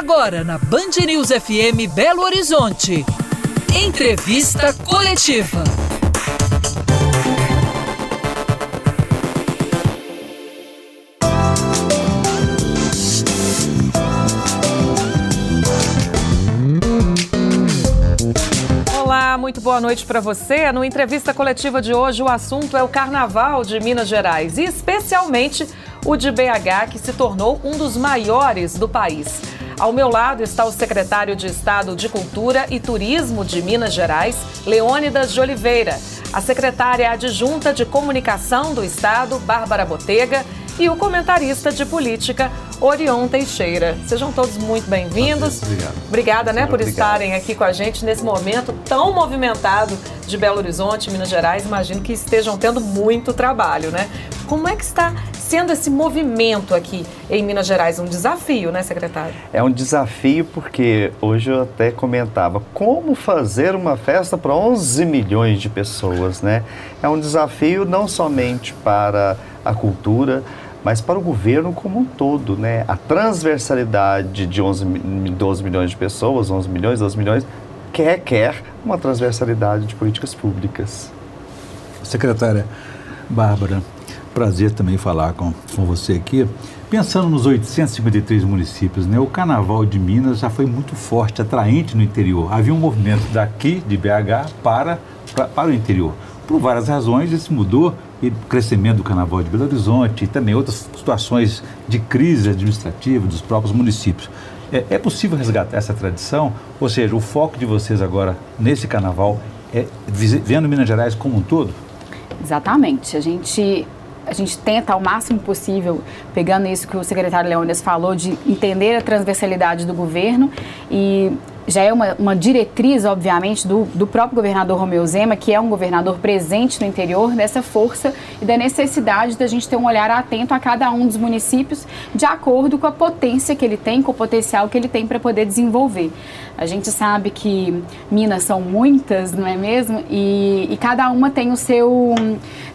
Agora na Band News FM Belo Horizonte. Entrevista coletiva. Olá, muito boa noite para você. No entrevista coletiva de hoje, o assunto é o Carnaval de Minas Gerais e especialmente o de BH, que se tornou um dos maiores do país. Ao meu lado está o secretário de Estado de Cultura e Turismo de Minas Gerais, Leônidas de Oliveira, a secretária adjunta de Comunicação do Estado, Bárbara Botega, e o comentarista de política, Orion Teixeira. Sejam todos muito bem-vindos. Obrigado. Obrigada, né, por Obrigado. estarem aqui com a gente nesse momento tão movimentado de Belo Horizonte, Minas Gerais. Imagino que estejam tendo muito trabalho, né? Como é que está sendo esse movimento aqui em Minas Gerais? Um desafio, né, secretário? É um desafio porque hoje eu até comentava como fazer uma festa para 11 milhões de pessoas, né? É um desafio não somente para a cultura, mas para o governo como um todo, né? A transversalidade de 11, mi- 12 milhões de pessoas, 11 milhões, 12 milhões, que requer uma transversalidade de políticas públicas. Secretária Bárbara, prazer também falar com, com você aqui. Pensando nos 853 municípios, né, o Carnaval de Minas já foi muito forte, atraente no interior. Havia um movimento daqui, de BH, para, para, para o interior. Por várias razões, isso mudou, e crescimento do Carnaval de Belo Horizonte e também outras situações de crise administrativa dos próprios municípios. É, é possível resgatar essa tradição? Ou seja, o foco de vocês agora nesse Carnaval é vendo Minas Gerais como um todo? Exatamente. A gente, a gente tenta ao máximo possível, pegando isso que o secretário Leônidas falou, de entender a transversalidade do governo e já é uma, uma diretriz, obviamente, do, do próprio governador Romeu Zema, que é um governador presente no interior, dessa força e da necessidade da gente ter um olhar atento a cada um dos municípios, de acordo com a potência que ele tem, com o potencial que ele tem para poder desenvolver. A gente sabe que Minas são muitas, não é mesmo? E, e cada uma tem o, seu,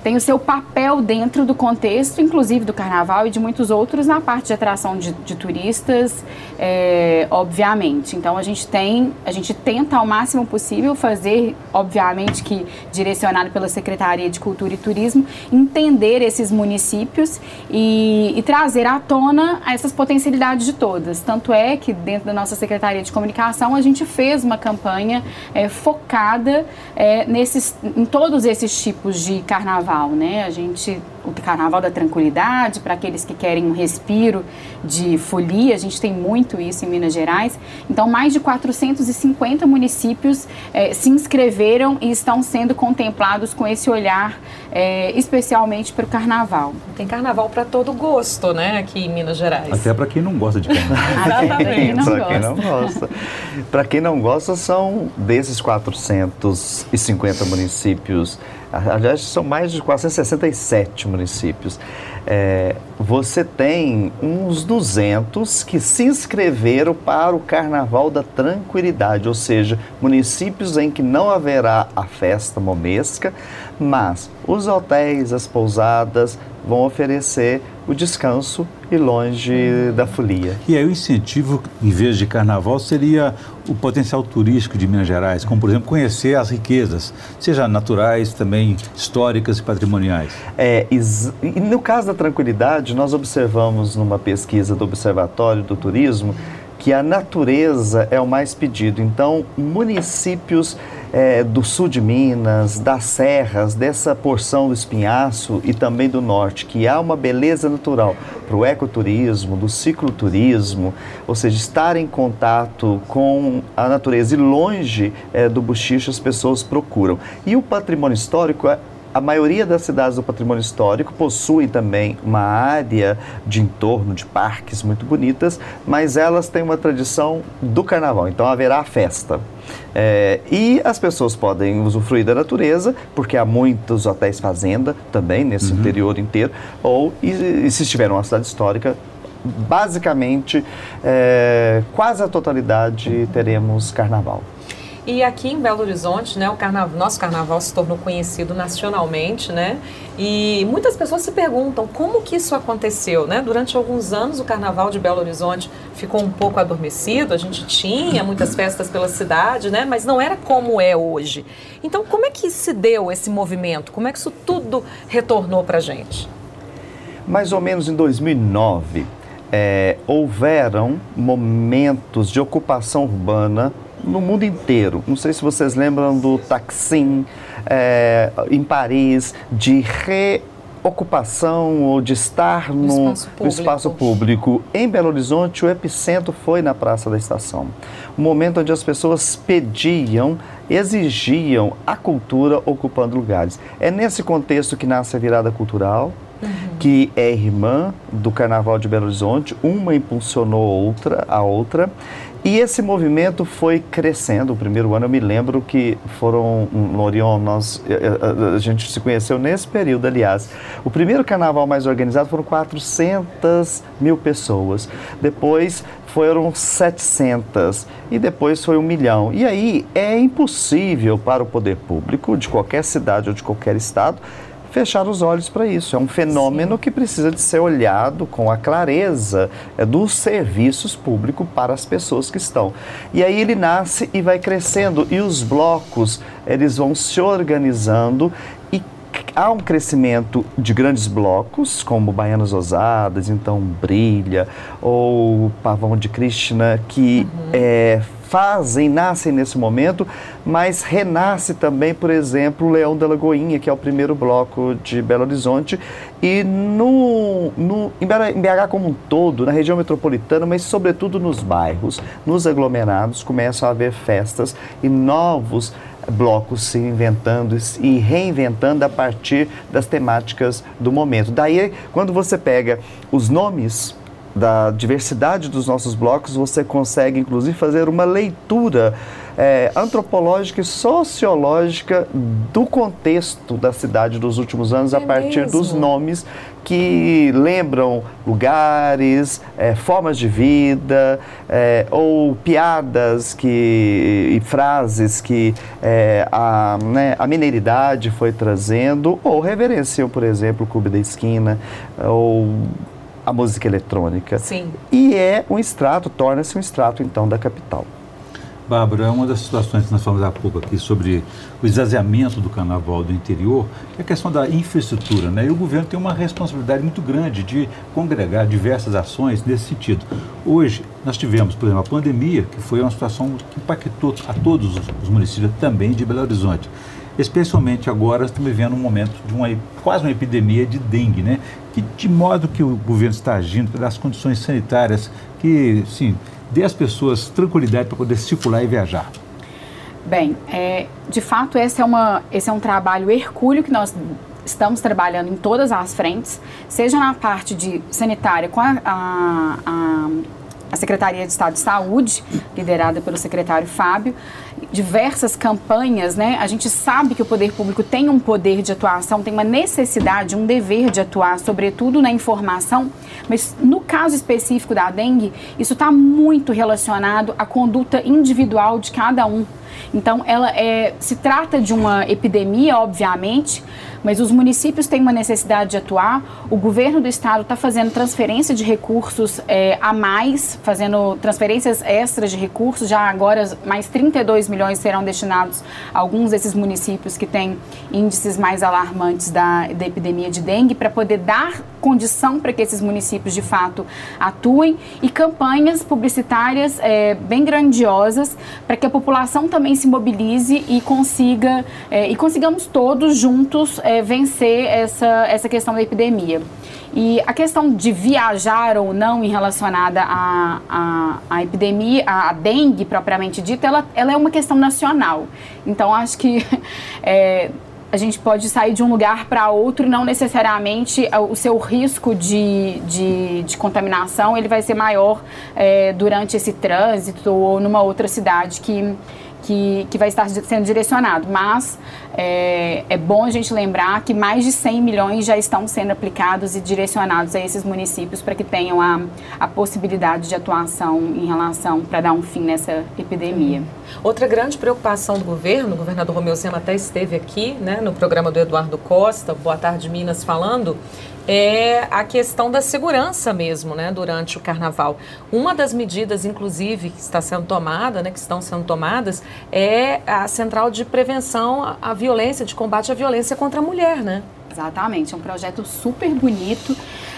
tem o seu papel dentro do contexto, inclusive do carnaval e de muitos outros, na parte de atração de, de turistas, é, obviamente. Então a gente tem, a gente tenta ao máximo possível fazer, obviamente que direcionado pela Secretaria de Cultura e Turismo, entender esses municípios e, e trazer à tona essas potencialidades de todas. Tanto é que dentro da nossa Secretaria de Comunicação a gente fez uma campanha é, focada é, nesses, em todos esses tipos de carnaval, né? A gente o Carnaval da Tranquilidade, para aqueles que querem um respiro de folia, a gente tem muito isso em Minas Gerais. Então, mais de 450 municípios eh, se inscreveram e estão sendo contemplados com esse olhar, eh, especialmente para o Carnaval. Tem carnaval para todo gosto, né, aqui em Minas Gerais. Até para quem não gosta de carnaval. Até quem não Para quem não gosta. gosta. Para quem não gosta, são desses 450 municípios, aliás, são mais de 467 municípios. É, você tem uns 200 que se inscreveram para o Carnaval da Tranquilidade, ou seja, municípios em que não haverá a festa momesca, mas os hotéis, as pousadas vão oferecer o descanso e longe da folia. E aí o incentivo, em vez de carnaval, seria o potencial turístico de Minas Gerais, como por exemplo conhecer as riquezas, seja naturais, também históricas e patrimoniais. É, e no caso da tranquilidade, nós observamos numa pesquisa do Observatório do Turismo que a natureza é o mais pedido. Então, municípios é, do sul de Minas, das serras, dessa porção do espinhaço e também do norte, que há uma beleza natural para o ecoturismo, do cicloturismo, ou seja, estar em contato com a natureza e longe é, do bochicho as pessoas procuram. E o patrimônio histórico é a maioria das cidades do patrimônio histórico possuem também uma área de entorno de parques muito bonitas, mas elas têm uma tradição do carnaval, então haverá festa. É, e as pessoas podem usufruir da natureza, porque há muitos hotéis fazenda também nesse interior inteiro, ou e, e se estiver numa cidade histórica, basicamente, é, quase a totalidade teremos carnaval. E aqui em Belo Horizonte, né, o carnaval, nosso carnaval se tornou conhecido nacionalmente, né? E muitas pessoas se perguntam como que isso aconteceu, né? Durante alguns anos o carnaval de Belo Horizonte ficou um pouco adormecido, a gente tinha muitas festas pela cidade, né? Mas não era como é hoje. Então, como é que se deu esse movimento? Como é que isso tudo retornou para a gente? Mais ou menos em 2009, é, houveram momentos de ocupação urbana no mundo inteiro. Não sei se vocês lembram do Taksim é, em Paris, de reocupação ou de estar no, no, espaço no, espaço público. Em Belo Horizonte, o epicentro foi na Praça da Estação. Um momento onde as pessoas pediam, exigiam a cultura ocupando lugares. É nesse contexto que nasce a virada cultural, Uhum. que é irmã do Carnaval de Belo Horizonte, uma impulsionou outra, a outra, e esse movimento foi crescendo. O primeiro ano eu me lembro que foram, no Orion, nós, a, eh, a, eh, a, gente se conheceu nesse período, aliás. O primeiro carnaval mais organizado foram 400 mil pessoas. Depois foram 700 e depois foi um milhão. E aí é impossível para o poder público de qualquer cidade ou de qualquer estado fechar os olhos para isso. É um fenômeno Sim. que precisa de ser olhado com a clareza é, dos serviços públicos para as pessoas que estão. E aí ele nasce e vai crescendo e os blocos eles vão se organizando e há um crescimento de grandes blocos, como Baianas Ousadas, então Brilha, ou Pavão de Krishna, que uhum. é, fazem, nascem nesse momento, mas renasce também, por exemplo, o Leão da Lagoinha, que é o primeiro bloco de Belo Horizonte, e no, no, em BH como um todo, na região metropolitana, mas sobretudo nos bairros, nos aglomerados, começam a haver festas e novos blocos se inventando e reinventando a partir das temáticas do momento. Daí, quando você pega os nomes da diversidade dos nossos blocos, você consegue inclusive fazer uma leitura é, antropológica e sociológica do contexto da cidade dos últimos anos é a partir mesmo? dos nomes que lembram lugares, é, formas de vida é, ou piadas que, e frases que é, a, né, a mineiridade foi trazendo ou reverenciam, por exemplo, o Clube da Esquina ou a música eletrônica. Sim. E é um extrato, torna-se um extrato então da capital. Bárbara, uma das situações que nós falamos há pouco aqui sobre o esvaziamento do carnaval do interior é a questão da infraestrutura, né? E o governo tem uma responsabilidade muito grande de congregar diversas ações nesse sentido. Hoje, nós tivemos, por exemplo, a pandemia, que foi uma situação que impactou a todos os municípios também de Belo Horizonte especialmente agora estamos vivendo um momento de uma quase uma epidemia de dengue, né? Que, de modo que o governo está agindo para dar as condições sanitárias que, sim, dê às pessoas tranquilidade para poder circular e viajar. Bem, é, de fato esse é, uma, esse é um trabalho hercúleo que nós estamos trabalhando em todas as frentes, seja na parte de sanitária com a, a, a a Secretaria de Estado de Saúde, liderada pelo secretário Fábio, diversas campanhas, né? A gente sabe que o poder público tem um poder de atuação, tem uma necessidade, um dever de atuar, sobretudo na informação, mas no caso específico da dengue, isso está muito relacionado à conduta individual de cada um. Então, ela é, se trata de uma epidemia, obviamente, mas os municípios têm uma necessidade de atuar. O governo do estado está fazendo transferência de recursos é, a mais, fazendo transferências extras de recursos. Já agora, mais 32 milhões serão destinados a alguns desses municípios que têm índices mais alarmantes da, da epidemia de dengue, para poder dar condição para que esses municípios de fato atuem e campanhas publicitárias é, bem grandiosas para que a população também se mobilize e consiga é, e consigamos todos juntos é, vencer essa, essa questão da epidemia. E a questão de viajar ou não em relacionada à, à, epidemia, à dengue propriamente dita, ela, ela é uma questão nacional. Então, acho que é, a gente pode sair de um lugar para outro, não necessariamente o seu risco de, de, de contaminação ele vai ser maior é, durante esse trânsito ou numa outra cidade que que, que vai estar sendo direcionado. Mas é, é, bom a gente lembrar que mais de 100 milhões já estão sendo aplicados e direcionados a esses municípios para que tenham a, a possibilidade de atuação em relação para dar um fim nessa epidemia. Outra grande preocupação do governo, o governador Romeu Zema até esteve aqui né, no programa do Eduardo Costa, Boa Tarde Minas, falando, é a questão da segurança mesmo, né, durante o carnaval. Uma das medidas, inclusive, que está sendo tomada, né, que estão sendo tomadas, é a central de prevenção à violência, de combate à violência contra a mulher, né? Exatamente, é um projeto super bonito.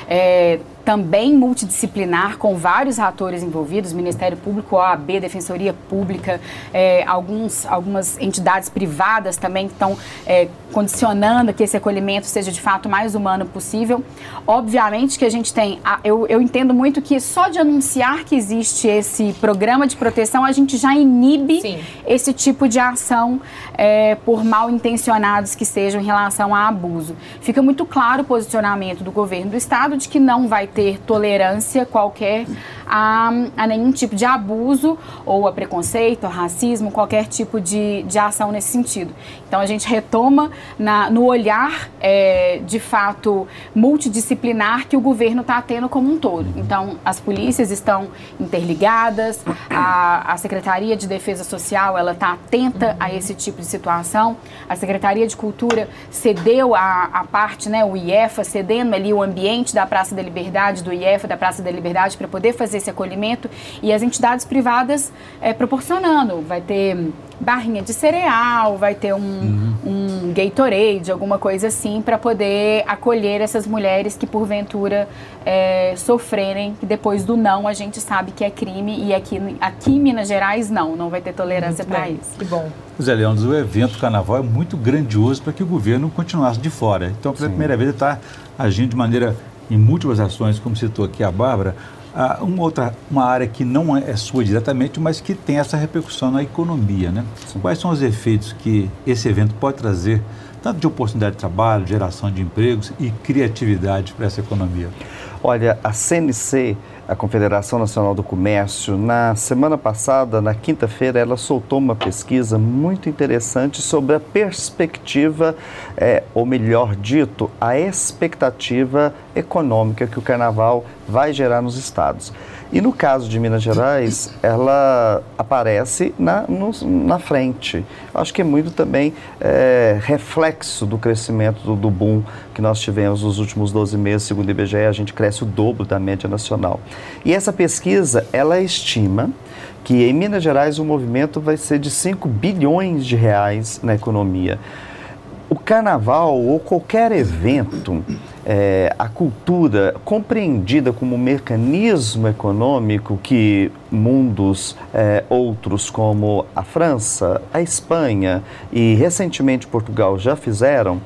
É, também multidisciplinar, com vários atores envolvidos, Ministério Público, OAB, Defensoria Pública, é, alguns, algumas entidades privadas também estão é, condicionando que esse acolhimento seja de fato mais humano possível. Obviamente que a gente tem, eu, eu entendo muito que só de anunciar que existe esse programa de proteção, a gente já inibe Sim. esse tipo de ação é, por mal intencionados que sejam em relação a abuso. Fica muito claro o posicionamento do governo do Estado de que não vai ter tolerância qualquer a, a nenhum tipo de abuso ou a preconceito, a racismo, qualquer tipo de, de ação nesse sentido. Então a gente retoma na, no olhar é, de fato multidisciplinar que o governo está tendo como um todo. Então as polícias estão interligadas, a, a Secretaria de Defesa Social ela está atenta a esse tipo de situação, a Secretaria de Cultura cedeu a, a parte, né, o IEFA cedendo ali o ambiente da Praça da Liberdade Liberdade, do IEF, da Praça da Liberdade, para poder fazer esse acolhimento e as entidades privadas é, proporcionando. Vai ter barrinha de cereal, vai ter um, uhum. um Gatorade, alguma coisa assim, para poder acolher essas mulheres que porventura é, sofrerem, que depois do não a gente sabe que é crime e aqui, aqui em Minas Gerais não, não vai ter tolerância para isso. Que bom. Zé Leandro, o evento Carnaval é muito grandioso para que o governo continuasse de fora. Então, pela Sim. primeira vez, ele está agindo de maneira em múltiplas ações, como citou aqui a Bárbara, uma outra uma área que não é sua diretamente, mas que tem essa repercussão na economia, né? Quais são os efeitos que esse evento pode trazer, tanto de oportunidade de trabalho, geração de empregos e criatividade para essa economia? Olha, a CNC a Confederação Nacional do Comércio, na semana passada, na quinta-feira, ela soltou uma pesquisa muito interessante sobre a perspectiva, é, ou melhor dito, a expectativa econômica que o carnaval vai gerar nos estados. E no caso de Minas Gerais, ela aparece na, no, na frente. Acho que é muito também é, reflexo do crescimento do, do, boom que nós tivemos nos últimos 12 meses, segundo o IBGE, a gente cresce o dobro da média nacional. E essa pesquisa, ela estima que em Minas Gerais o movimento vai ser de 5 bilhões de reais na economia. O carnaval ou qualquer evento é, a cultura compreendida como mecanismo econômico que mundos é, outros como a França, a Espanha e recentemente Portugal já fizeram,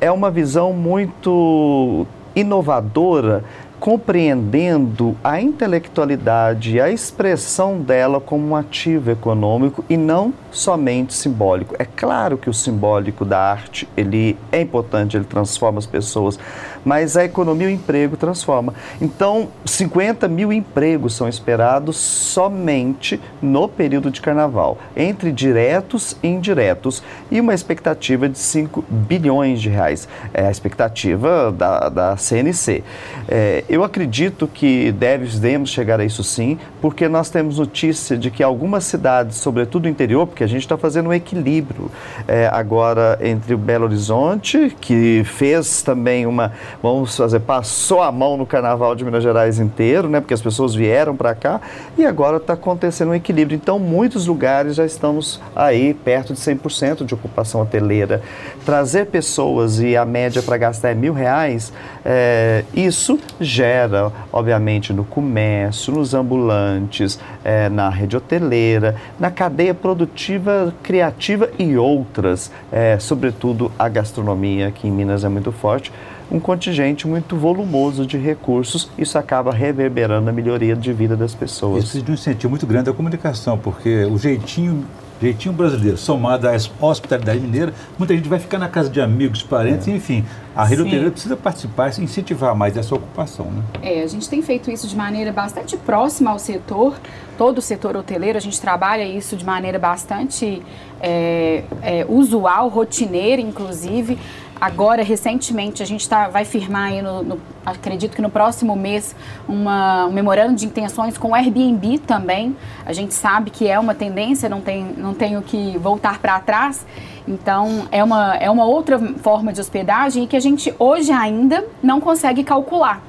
é uma visão muito inovadora compreendendo a intelectualidade e a expressão dela como um ativo econômico e não somente simbólico. É claro que o simbólico da arte ele é importante, ele transforma as pessoas, mas a economia e o emprego transforma. Então, 50 mil empregos são esperados somente no período de carnaval, entre diretos e indiretos, e uma expectativa de 5 bilhões de reais. É a expectativa da, da CNC. É, eu acredito que devemos chegar a isso sim, porque nós temos notícia de que algumas cidades, sobretudo o interior, porque a gente está fazendo um equilíbrio é, agora entre o Belo Horizonte, que fez também uma, vamos fazer, passou a mão no Carnaval de Minas Gerais inteiro, né, porque as pessoas vieram para cá, e agora está acontecendo um equilíbrio. Então, muitos lugares já estamos aí perto de 100% de ocupação hoteleira. Trazer pessoas e a média para gastar é mil reais, é, isso gera, obviamente, no comércio, nos ambulantes, é, na rede hoteleira, na cadeia produtiva, criativa e outras, é, sobretudo a gastronomia, que em Minas é muito forte um contingente muito volumoso de recursos, isso acaba reverberando a melhoria de vida das pessoas. Isso de um incentivo muito grande da comunicação, porque o jeitinho jeitinho brasileiro, somado à hospitalidade mineira, muita gente vai ficar na casa de amigos, parentes, é. enfim. A rede hoteleira precisa participar e incentivar mais essa ocupação, né? É, a gente tem feito isso de maneira bastante próxima ao setor, todo o setor hoteleiro, a gente trabalha isso de maneira bastante é, é, usual, rotineira, inclusive. Agora, recentemente, a gente tá, vai firmar aí, no, no, acredito que no próximo mês, uma, um memorando de intenções com o Airbnb também. A gente sabe que é uma tendência, não, tem, não tenho que voltar para trás. Então, é uma, é uma outra forma de hospedagem que a gente hoje ainda não consegue calcular.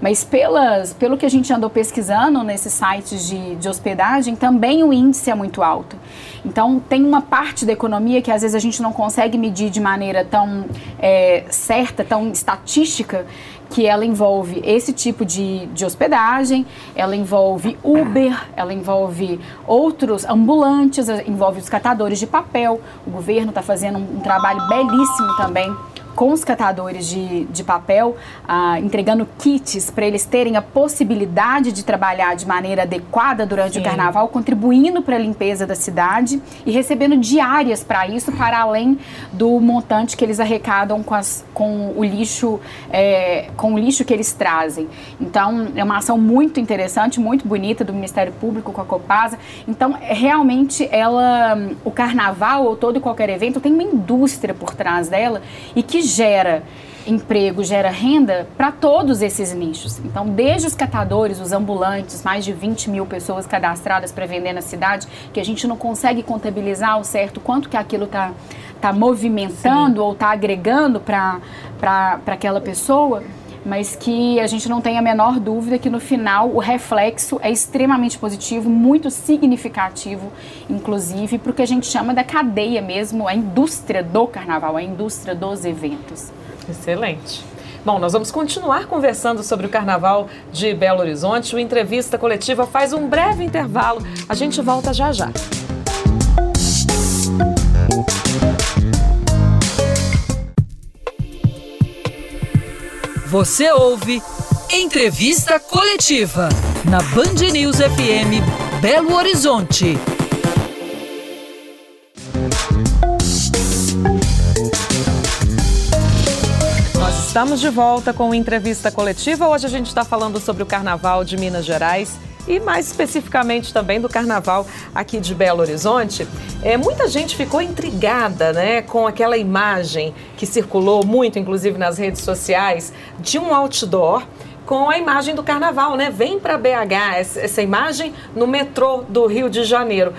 Mas pelas, pelo que a gente andou pesquisando nesses sites de, de hospedagem, também o índice é muito alto. Então, tem uma parte da economia que às vezes a gente não consegue medir de maneira tão é, certa, tão estatística, que ela envolve esse tipo de, de hospedagem, ela envolve Uber, ela envolve outros ambulantes, envolve os catadores de papel. O governo está fazendo um, um trabalho belíssimo também com os catadores de, de papel, ah, entregando kits para eles terem a possibilidade de trabalhar de maneira adequada durante Sim. o carnaval, contribuindo para a limpeza da cidade e recebendo diárias para isso, para além do montante que eles arrecadam com, as, com o lixo, é, com o lixo que eles trazem. Então, é uma ação muito interessante, muito bonita do Ministério Público com a Copasa. Então, realmente, ela, o carnaval ou todo e qualquer evento tem uma indústria por trás dela e que gera emprego, gera renda para todos esses nichos. Então, desde os catadores, os ambulantes, mais de 20 mil pessoas cadastradas para vender na cidade, que a gente não consegue contabilizar ao certo quanto que aquilo está tá movimentando Sim. ou está agregando para aquela pessoa mas que a gente não tem a menor dúvida que no final o reflexo é extremamente positivo, muito significativo, inclusive, para o que a gente chama da cadeia mesmo, a indústria do carnaval, a indústria dos eventos. Excelente. Bom, nós vamos continuar conversando sobre o Carnaval de Belo Horizonte. O Entrevista Coletiva faz um breve intervalo. A gente volta já já. Você ouve Entrevista Coletiva na Band News FM Belo Horizonte. Nós estamos de volta com entrevista coletiva. Hoje a gente está falando sobre o Carnaval de Minas Gerais e mais especificamente também do carnaval aqui de Belo Horizonte. É, muita gente ficou intrigada né, com aquela imagem que circulou muito, inclusive nas redes sociais, de um outdoor com a imagem do carnaval, né? Vem para BH essa imagem no metrô do Rio de Janeiro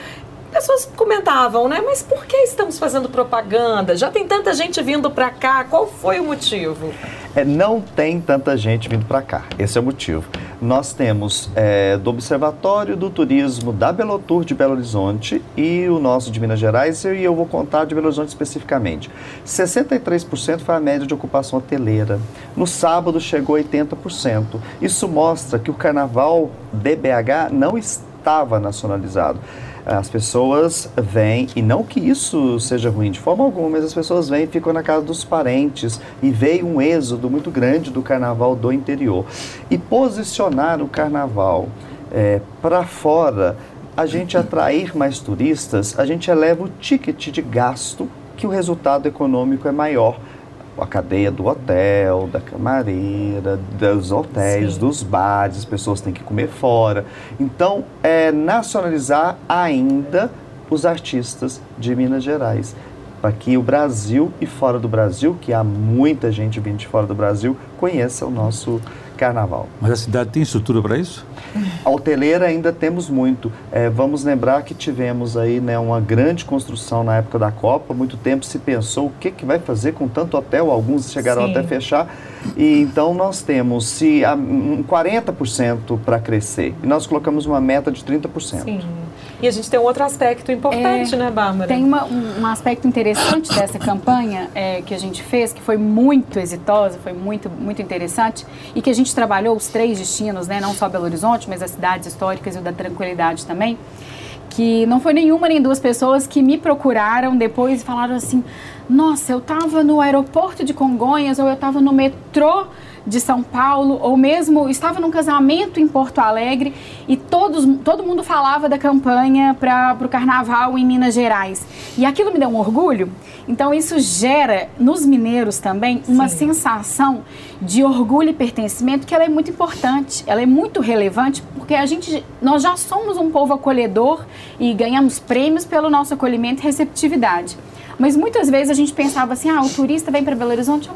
pessoas comentavam, né? Mas por que estamos fazendo propaganda? Já tem tanta gente vindo para cá. Qual foi o motivo? É, não tem tanta gente vindo para cá. Esse é o motivo. Nós temos é, do Observatório do Turismo da Belotur de Belo Horizonte e o nosso de Minas Gerais, e eu vou contar de Belo Horizonte especificamente. 63% foi a média de ocupação hoteleira. No sábado chegou 80%. Isso mostra que o carnaval DBH não estava nacionalizado as pessoas vêm, e não que isso seja ruim de forma alguma, mas as pessoas vêm e ficam na casa dos parentes e veio um êxodo muito grande do carnaval do interior. E posicionar o carnaval é, para fora, a gente atrair mais turistas, a gente eleva o ticket de gasto que o resultado econômico é maior a cadeia do hotel, da camareira, dos hotéis, Sim. dos bares, as pessoas têm que comer fora. Então, é nacionalizar ainda os artistas de Minas Gerais. Para que o Brasil e fora do Brasil, que há muita gente vindo de fora do Brasil, conheça o nosso carnaval. Mas a cidade tem estrutura para isso? A hoteleira ainda temos muito. É, vamos lembrar que tivemos aí né, uma grande construção na época da Copa. Muito tempo se pensou o que, que vai fazer com tanto hotel. Alguns chegaram Sim. até fechar. E então nós temos se, um 40% para crescer. E nós colocamos uma meta de 30%. Sim. E a gente tem um outro aspecto importante, é, né, Bárbara? Tem uma, um, um, aspecto interessante dessa campanha é, que a gente fez, que foi muito exitosa, foi muito, muito interessante, e que a gente trabalhou os três destinos, né, não só Belo Horizonte, mas as cidades históricas e o da tranquilidade também, que não foi nenhuma nem duas pessoas que me procuraram depois e falaram assim, nossa, eu estava no aeroporto de Congonhas ou eu estava no metrô de São Paulo, ou mesmo estava num casamento em Porto Alegre e todos, todo mundo falava da campanha para o carnaval em Minas Gerais. E aquilo me deu um orgulho. Então isso gera nos mineiros também uma Sim. sensação de orgulho e pertencimento que ela é muito importante, ela é muito relevante porque a gente nós já somos um povo acolhedor e ganhamos prêmios pelo nosso acolhimento e receptividade. Mas muitas vezes a gente pensava assim: "Ah, o turista vem para Belo Horizonte,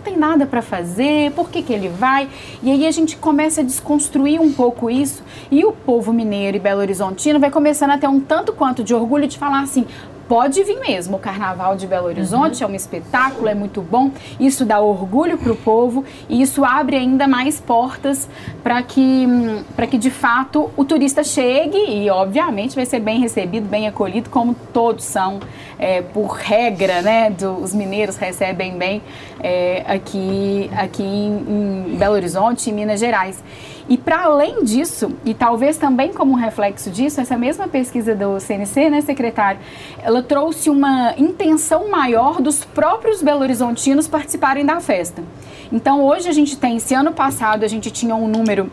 tem nada para fazer, por que, que ele vai? E aí a gente começa a desconstruir um pouco isso e o povo mineiro e Belo Horizontino vai começando a ter um tanto quanto de orgulho de falar assim: pode vir mesmo. O Carnaval de Belo Horizonte uhum. é um espetáculo, é muito bom. Isso dá orgulho para o povo e isso abre ainda mais portas para que, para que de fato o turista chegue e, obviamente, vai ser bem recebido, bem acolhido, como todos são, é, por regra, né? Do, os mineiros recebem bem é, aqui, aqui em, em Belo Horizonte e Minas Gerais. E para além disso, e talvez também como reflexo disso, essa mesma pesquisa do CNC, né, secretário, ela trouxe uma intenção maior dos próprios belo-horizontinos participarem da festa. Então hoje a gente tem, esse ano passado a gente tinha um número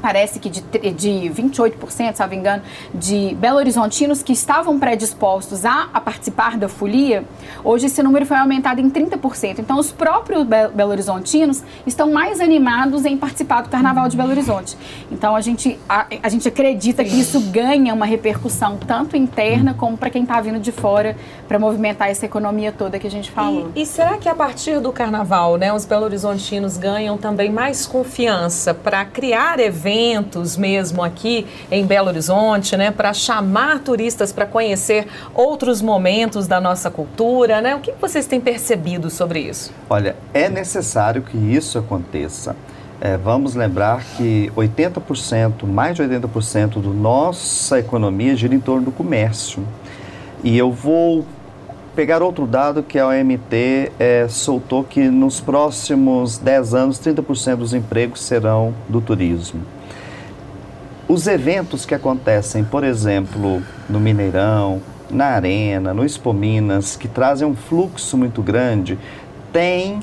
parece que de, de 28%, se não me engano, de belo-horizontinos que estavam predispostos a, a, participar da folia, hoje esse número foi aumentado em 30%. Então, os próprios belo-horizontinos estão mais animados em participar do Carnaval de Belo Horizonte. Então, a gente, a, a gente acredita que isso ganha uma repercussão tanto interna como para quem está vindo de fora para movimentar essa economia toda que a gente falou. E, e será que a partir do Carnaval, né, os belo-horizontinos ganham também mais confiança para criar eventos eventos mesmo aqui em Belo Horizonte, né, para chamar turistas para conhecer outros momentos da nossa cultura, né? O que vocês têm percebido sobre isso? Olha, é necessário que isso aconteça. É, vamos lembrar que 80%, mais de 80% da nossa economia gira em torno do comércio. E eu vou pegar outro dado que a OMT é, soltou que nos próximos 10 anos 30% dos empregos serão do turismo. Os eventos que acontecem, por exemplo, no Mineirão, na Arena, no Expo Minas, que trazem um fluxo muito grande, têm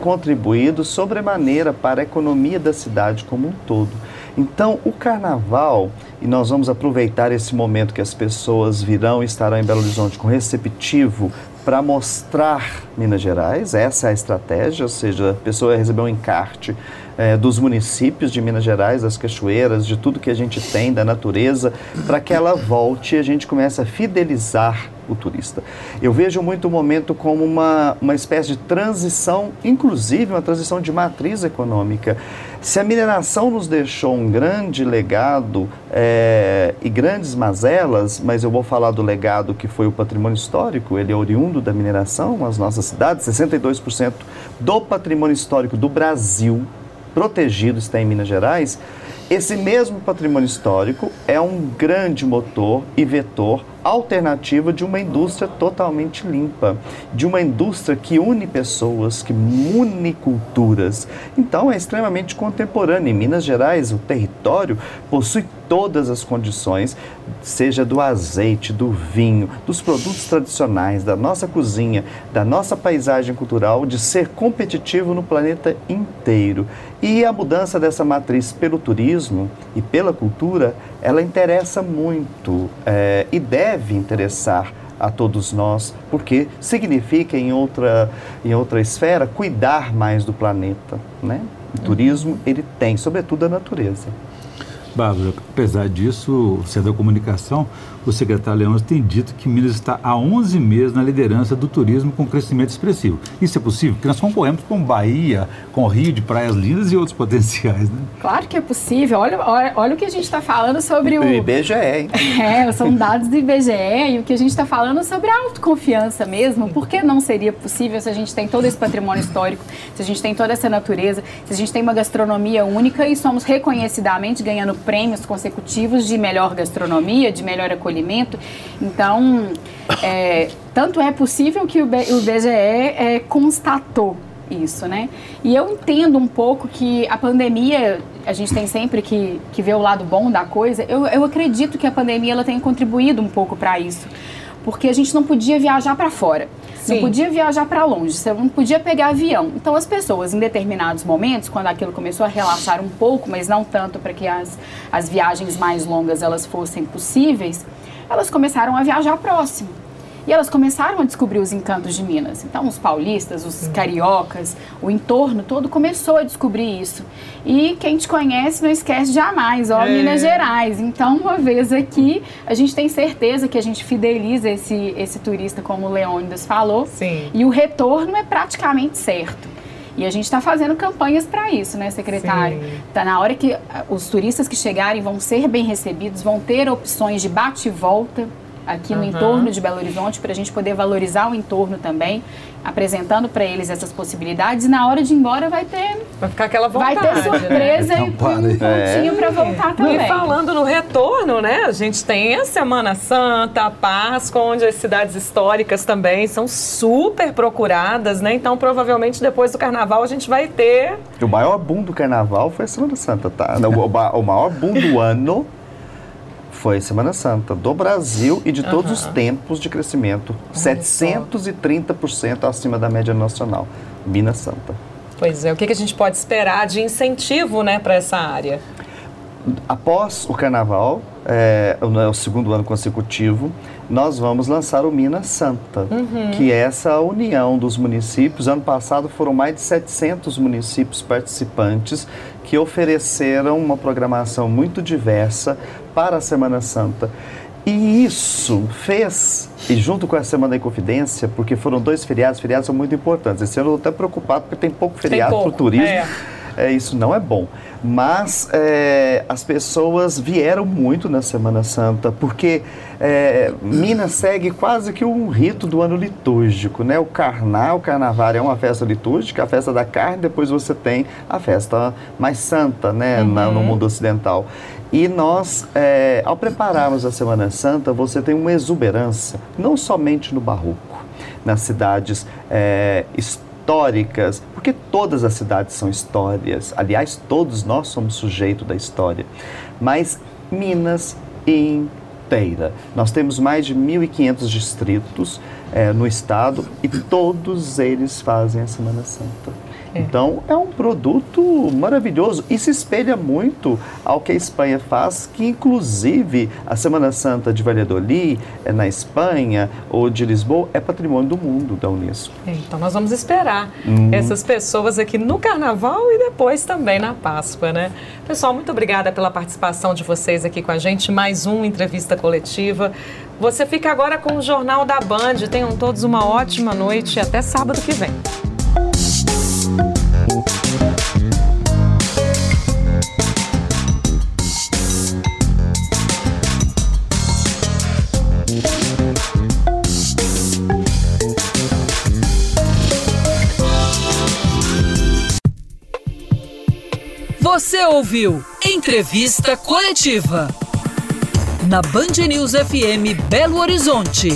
contribuído sobremaneira para a economia da cidade como um todo. Então, o carnaval, e nós vamos aproveitar esse momento que as pessoas virão e estarão em Belo Horizonte com receptivo para mostrar Minas Gerais, essa é a estratégia, ou seja, a pessoa recebeu um encarte é, dos municípios de Minas Gerais, das cachoeiras, de tudo que a gente tem, da natureza, para que ela volte e a gente comece a fidelizar o turista. Eu vejo muito o momento como uma, uma espécie de transição, inclusive uma transição de matriz econômica. Se a mineração nos deixou um grande legado é, e grandes mazelas, mas eu vou falar do legado que foi o patrimônio histórico, ele é oriundo da mineração, as nossas cidades, 62% do patrimônio histórico do Brasil protegido está em Minas Gerais, esse mesmo patrimônio histórico é um grande motor e vetor alternativa de uma indústria totalmente limpa, de uma indústria que une pessoas, que une culturas. Então é extremamente contemporâneo. Em Minas Gerais, o território possui todas as condições, seja do azeite, do vinho, dos produtos tradicionais, da nossa cozinha, da nossa paisagem cultural, de ser competitivo no planeta inteiro. E a mudança dessa matriz pelo turismo e pela cultura, ela interessa muito é, e deve interessar a todos nós, porque significa em outra, em outra esfera cuidar mais do planeta, né? O turismo ele tem, sobretudo a natureza. Bárbara, apesar disso, você é da comunicação, o secretário Leões tem dito que Minas está há 11 meses na liderança do turismo com crescimento expressivo. Isso é possível? Porque nós concorremos com Bahia, com Rio de Praias Lindas e outros potenciais, né? Claro que é possível. Olha, olha, olha o que a gente está falando sobre o... O IBGE, hein? É, são dados do IBGE e o que a gente está falando sobre a autoconfiança mesmo. Por que não seria possível se a gente tem todo esse patrimônio histórico, se a gente tem toda essa natureza, se a gente tem uma gastronomia única e somos reconhecidamente ganhando prêmios consecutivos de melhor gastronomia, de melhor acolhimento alimento. Então, é, tanto é possível que o, BGE é, constatou isso, né? E eu entendo um pouco que a pandemia, a gente tem sempre que, que ver o lado bom da coisa, eu, eu acredito que a pandemia ela tenha contribuído um pouco para isso porque a gente não podia viajar para fora. Sim. Não podia viajar para longe, você não podia pegar avião. Então as pessoas, em determinados momentos, quando aquilo começou a relaxar um pouco, mas não tanto para que as, as viagens mais longas elas fossem possíveis, elas começaram a viajar próximo. E elas começaram a descobrir os encantos de Minas. Então, os paulistas, os cariocas, o entorno todo começou a descobrir isso. E quem te conhece não esquece jamais, ó, é. Minas Gerais. Então, uma vez aqui, a gente tem certeza que a gente fideliza esse, esse turista, como o Leônidas falou. Sim. E o retorno é praticamente certo. E a gente está fazendo campanhas para isso, né, secretário? Está na hora que os turistas que chegarem vão ser bem recebidos, vão ter opções de bate e volta aqui uhum. no entorno de Belo Horizonte para a gente poder valorizar o entorno também, apresentando para eles essas possibilidades e na hora de ir embora vai ter vai ficar aquela vontade, vai ter surpresa né? e um pontinho é. para voltar também. E falando no retorno, né? A gente tem a Semana Santa, a Páscoa, onde as cidades históricas também são super procuradas, né? Então provavelmente depois do Carnaval a gente vai ter o maior boom do Carnaval foi a Semana Santa, tá? O, o maior boom do ano foi Semana Santa do Brasil e de uhum. todos os tempos de crescimento. Uhum. 730% acima da média nacional. Minas Santa. Pois é, o que, a gente pode esperar de incentivo né, para essa área? Após o carnaval, é, o segundo ano consecutivo, nós vamos lançar o Minas Santa, uhum. que é essa união dos municípios. Ano passado foram mais de 700 municípios participantes que ofereceram uma programação muito diversa para a Semana Santa. E isso fez, e junto com a Semana da Inconfidência, porque foram dois feriados, feriados são muito importantes. Esse ano eu estou até preocupado porque tem pouco feriado para o turismo. É. É, isso não é bom. Mas é, as pessoas vieram muito na Semana Santa, porque é, Minas segue quase que um rito do ano litúrgico, né? O carnal, o carnaval é uma festa litúrgica, a festa da carne, depois você tem a festa mais santa, né? Uhum. Na, no mundo ocidental. E nós, é, ao prepararmos a Semana Santa, você tem uma exuberância, não somente no barroco, nas cidades é, históricas, porque todas as cidades são histórias, aliás, todos nós somos sujeito da história, mas Minas inteira. Nós temos mais de 1.500 distritos é, no estado e todos eles fazem a Semana Santa. É. Então, é um produto maravilhoso e se espelha muito ao que a Espanha faz, que inclusive a Semana Santa de Valladolid, é na Espanha, ou de Lisboa, é patrimônio do mundo da Unesco. É, então, nós vamos esperar hum. essas pessoas aqui no Carnaval e depois também na Páscoa, né? Pessoal, muito obrigada pela participação de vocês aqui com a gente. Mais uma entrevista coletiva. Você fica agora com o Jornal da Band. Tenham todos uma ótima noite e até sábado que vem. Você ouviu Entrevista Coletiva. Na Band News FM Belo Horizonte.